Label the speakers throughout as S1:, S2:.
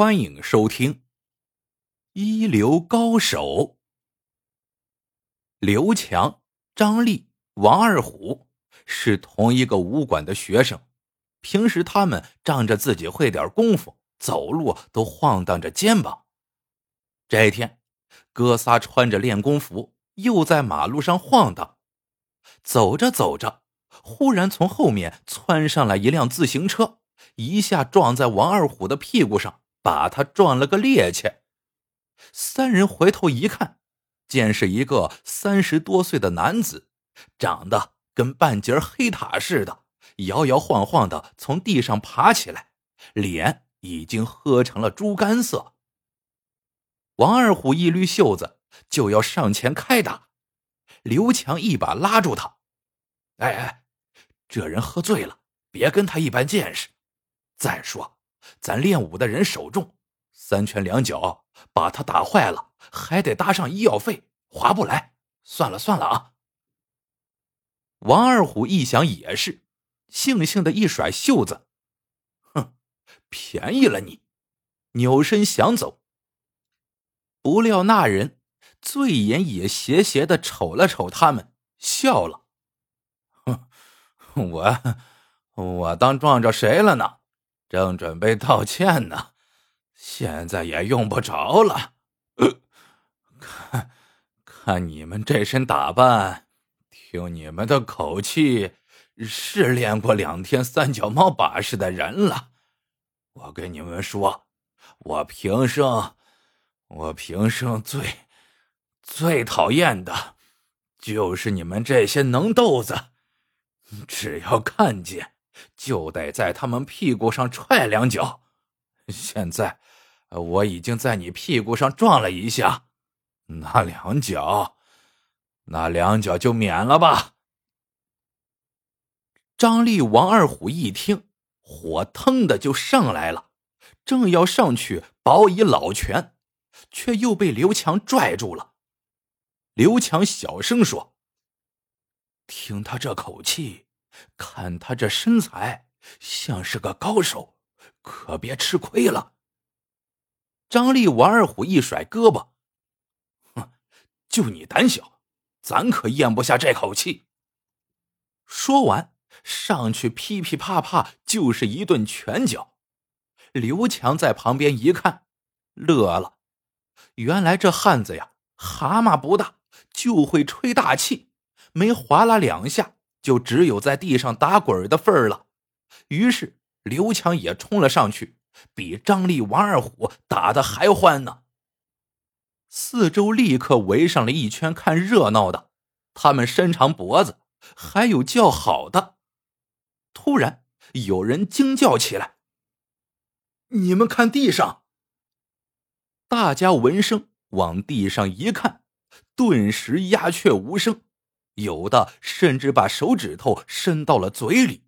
S1: 欢迎收听《一流高手》。刘强、张力、王二虎是同一个武馆的学生，平时他们仗着自己会点功夫，走路都晃荡着肩膀。这一天，哥仨穿着练功服，又在马路上晃荡。走着走着，忽然从后面窜上来一辆自行车。一下撞在王二虎的屁股上，把他撞了个趔趄。三人回头一看，见是一个三十多岁的男子，长得跟半截黑塔似的，摇摇晃晃的从地上爬起来，脸已经喝成了猪肝色。王二虎一捋袖子，就要上前开打，刘强一把拉住他：“哎哎，这人喝醉了，别跟他一般见识。”再说，咱练武的人手重，三拳两脚把他打坏了，还得搭上医药费，划不来。算了算了啊！王二虎一想也是，悻悻的一甩袖子，哼，便宜了你，扭身想走。不料那人醉眼也斜斜的瞅了瞅他们，笑了，哼，我我当撞着谁了呢？正准备道歉呢，现在也用不着了。看，看你们这身打扮，听你们的口气，是练过两天三脚猫把式的人了。我跟你们说，我平生，我平生最最讨厌的，就是你们这些能豆子。只要看见。就得在他们屁股上踹两脚。现在我已经在你屁股上撞了一下，那两脚，那两脚就免了吧。张力、王二虎一听，火腾的就上来了，正要上去保以老拳，却又被刘强拽住了。刘强小声说：“听他这口气。”看他这身材，像是个高手，可别吃亏了。张力、王二虎一甩胳膊，哼，就你胆小，咱可咽不下这口气。说完，上去噼噼啪啪就是一顿拳脚。刘强在旁边一看，乐了。原来这汉子呀，蛤蟆不大，就会吹大气，没划拉两下。就只有在地上打滚的份儿了。于是刘强也冲了上去，比张力、王二虎打的还欢呢。四周立刻围上了一圈看热闹的，他们伸长脖子，还有叫好的。突然有人惊叫起来：“你们看地上！”大家闻声往地上一看，顿时鸦雀无声。有的甚至把手指头伸到了嘴里。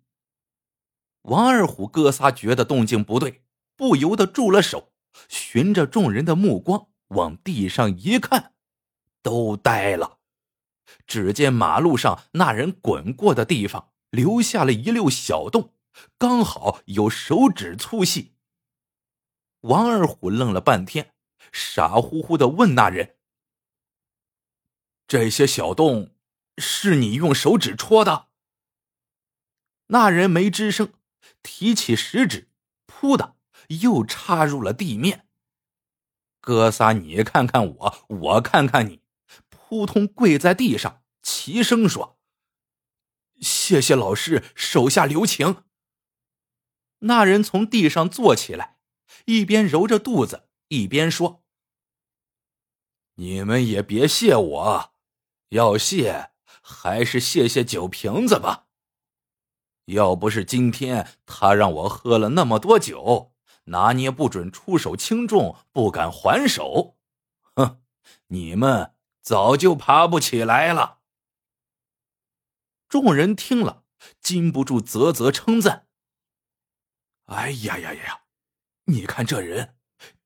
S1: 王二虎哥仨觉得动静不对，不由得住了手，循着众人的目光往地上一看，都呆了。只见马路上那人滚过的地方留下了一溜小洞，刚好有手指粗细。王二虎愣了半天，傻乎乎的问那人：“这些小洞？”是你用手指戳的。那人没吱声，提起食指，噗的又插入了地面。哥仨，你看看我，我看看你，扑通跪在地上，齐声说：“谢谢老师手下留情。”那人从地上坐起来，一边揉着肚子，一边说：“你们也别谢我，要谢。”还是谢谢酒瓶子吧。要不是今天他让我喝了那么多酒，拿捏不准出手轻重，不敢还手，哼，你们早就爬不起来了。众人听了，禁不住啧啧称赞：“哎呀呀呀呀，你看这人，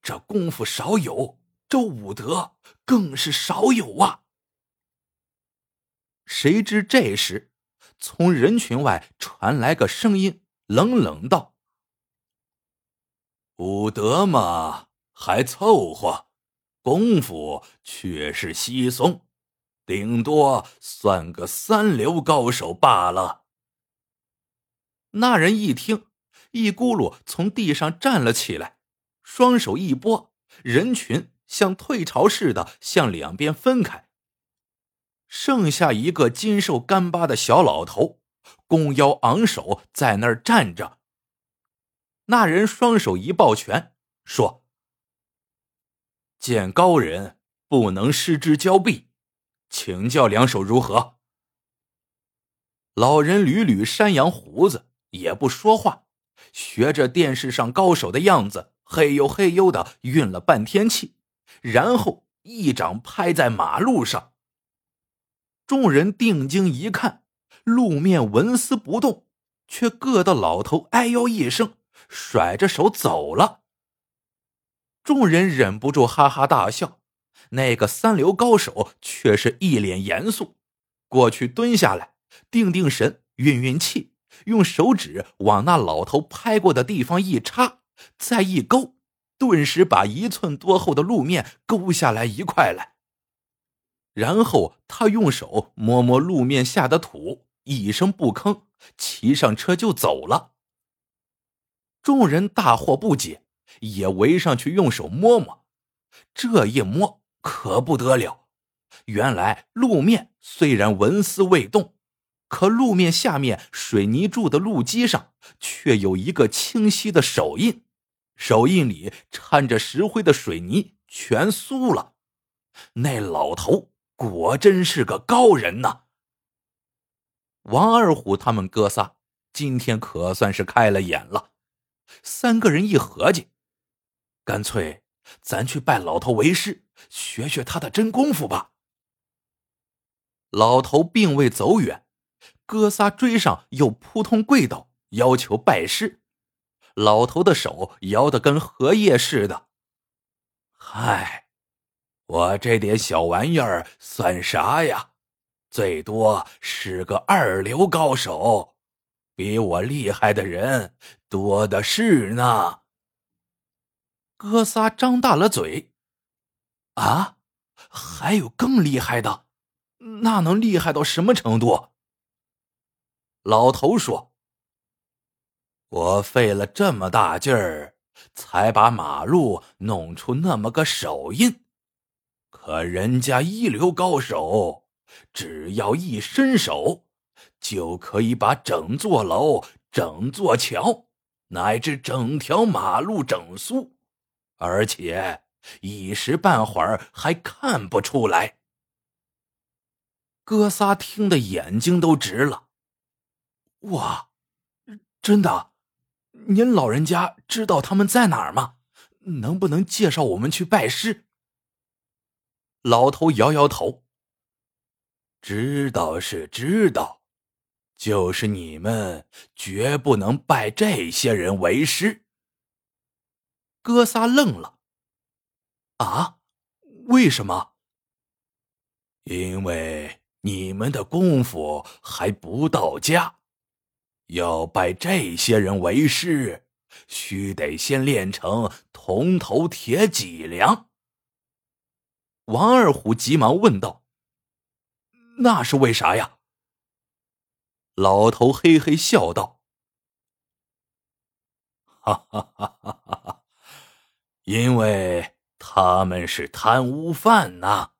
S1: 这功夫少有，这武德更是少有啊！”谁知这时，从人群外传来个声音，冷冷道：“武德嘛还凑合，功夫却是稀松，顶多算个三流高手罢了。
S2: 那人一听，一咕噜从地上站了起来，双手一拨，人群像退潮似的向两边分开，剩下一个精瘦干巴的小老头，弓腰昂首在那儿站着。那人双手一抱拳，说：“
S1: 见高人不能失之交臂，请教两手如何？”
S2: 老人捋捋山羊胡子，也不说话，学着电视上高手的样子，嘿呦嘿呦的运了半天气，然后一掌拍在马路上。众人定睛一看，路面纹丝不动，却硌得老头哎呦一声。甩着手走了，众人忍不住哈哈大笑。那个三流高手却是一脸严肃，过去蹲下来，定定神，运运气，用手指往那老头拍过的地方一插，再一勾，顿时把一寸多厚的路面勾下来一块来。然后他用手摸摸路面下的土，一声不吭，骑上车就走了。众人大惑不解，也围上去用手摸摸。这一摸可不得了，原来路面虽然纹丝未动，可路面下面水泥柱的路基上却有一个清晰的手印，手印里掺着石灰的水泥全酥了。那老头果真是个高人呐！王二虎他们哥仨今天可算是开了眼了。三个人一合计，干脆咱去拜老头为师，学学他的真功夫吧。老头并未走远，哥仨追上，又扑通跪倒，要求拜师。老头的手摇得跟荷叶似的。
S1: 嗨，我这点小玩意儿算啥呀？最多是个二流高手。比我厉害的人多的是呢。
S2: 哥仨张大了嘴，啊，还有更厉害的？那能厉害到什么程度？
S1: 老头说：“我费了这么大劲儿，才把马路弄出那么个手印，可人家一流高手，只要一伸手。”就可以把整座楼、整座桥，乃至整条马路整酥，而且一时半会儿还看不出来。
S2: 哥仨听得眼睛都直了。哇，真的？您老人家知道他们在哪儿吗？能不能介绍我们去拜师？
S1: 老头摇摇头。知道是知道。就是你们绝不能拜这些人为师。
S2: 哥仨愣了。啊？为什么？
S1: 因为你们的功夫还不到家，要拜这些人为师，须得先练成铜头铁脊梁。
S2: 王二虎急忙问道：“那是为啥呀？”
S1: 老头嘿嘿笑道：“哈哈哈哈哈！因为他们是贪污犯呐。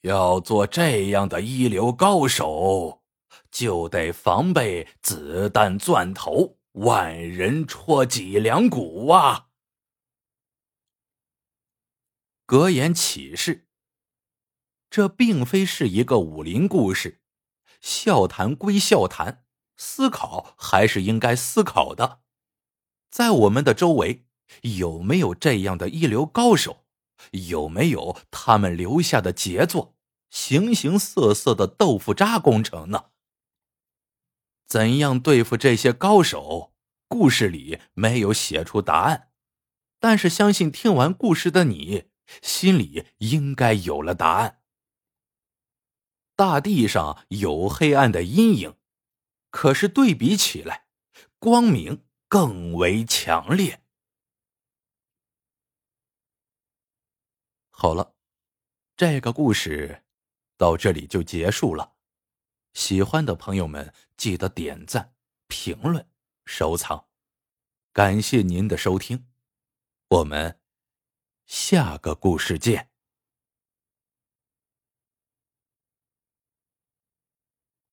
S1: 要做这样的一流高手，就得防备子弹钻头、万人戳脊梁骨啊。”
S2: 格言启示：这并非是一个武林故事。笑谈归笑谈，思考还是应该思考的。在我们的周围，有没有这样的一流高手？有没有他们留下的杰作？形形色色的豆腐渣工程呢？怎样对付这些高手？故事里没有写出答案，但是相信听完故事的你，心里应该有了答案。大地上有黑暗的阴影可是对比起来光明更为强烈。
S1: 好了这个故事到这里就结束了。喜欢的朋友们记得点赞评论收藏。感谢您的收听我们下个故事见。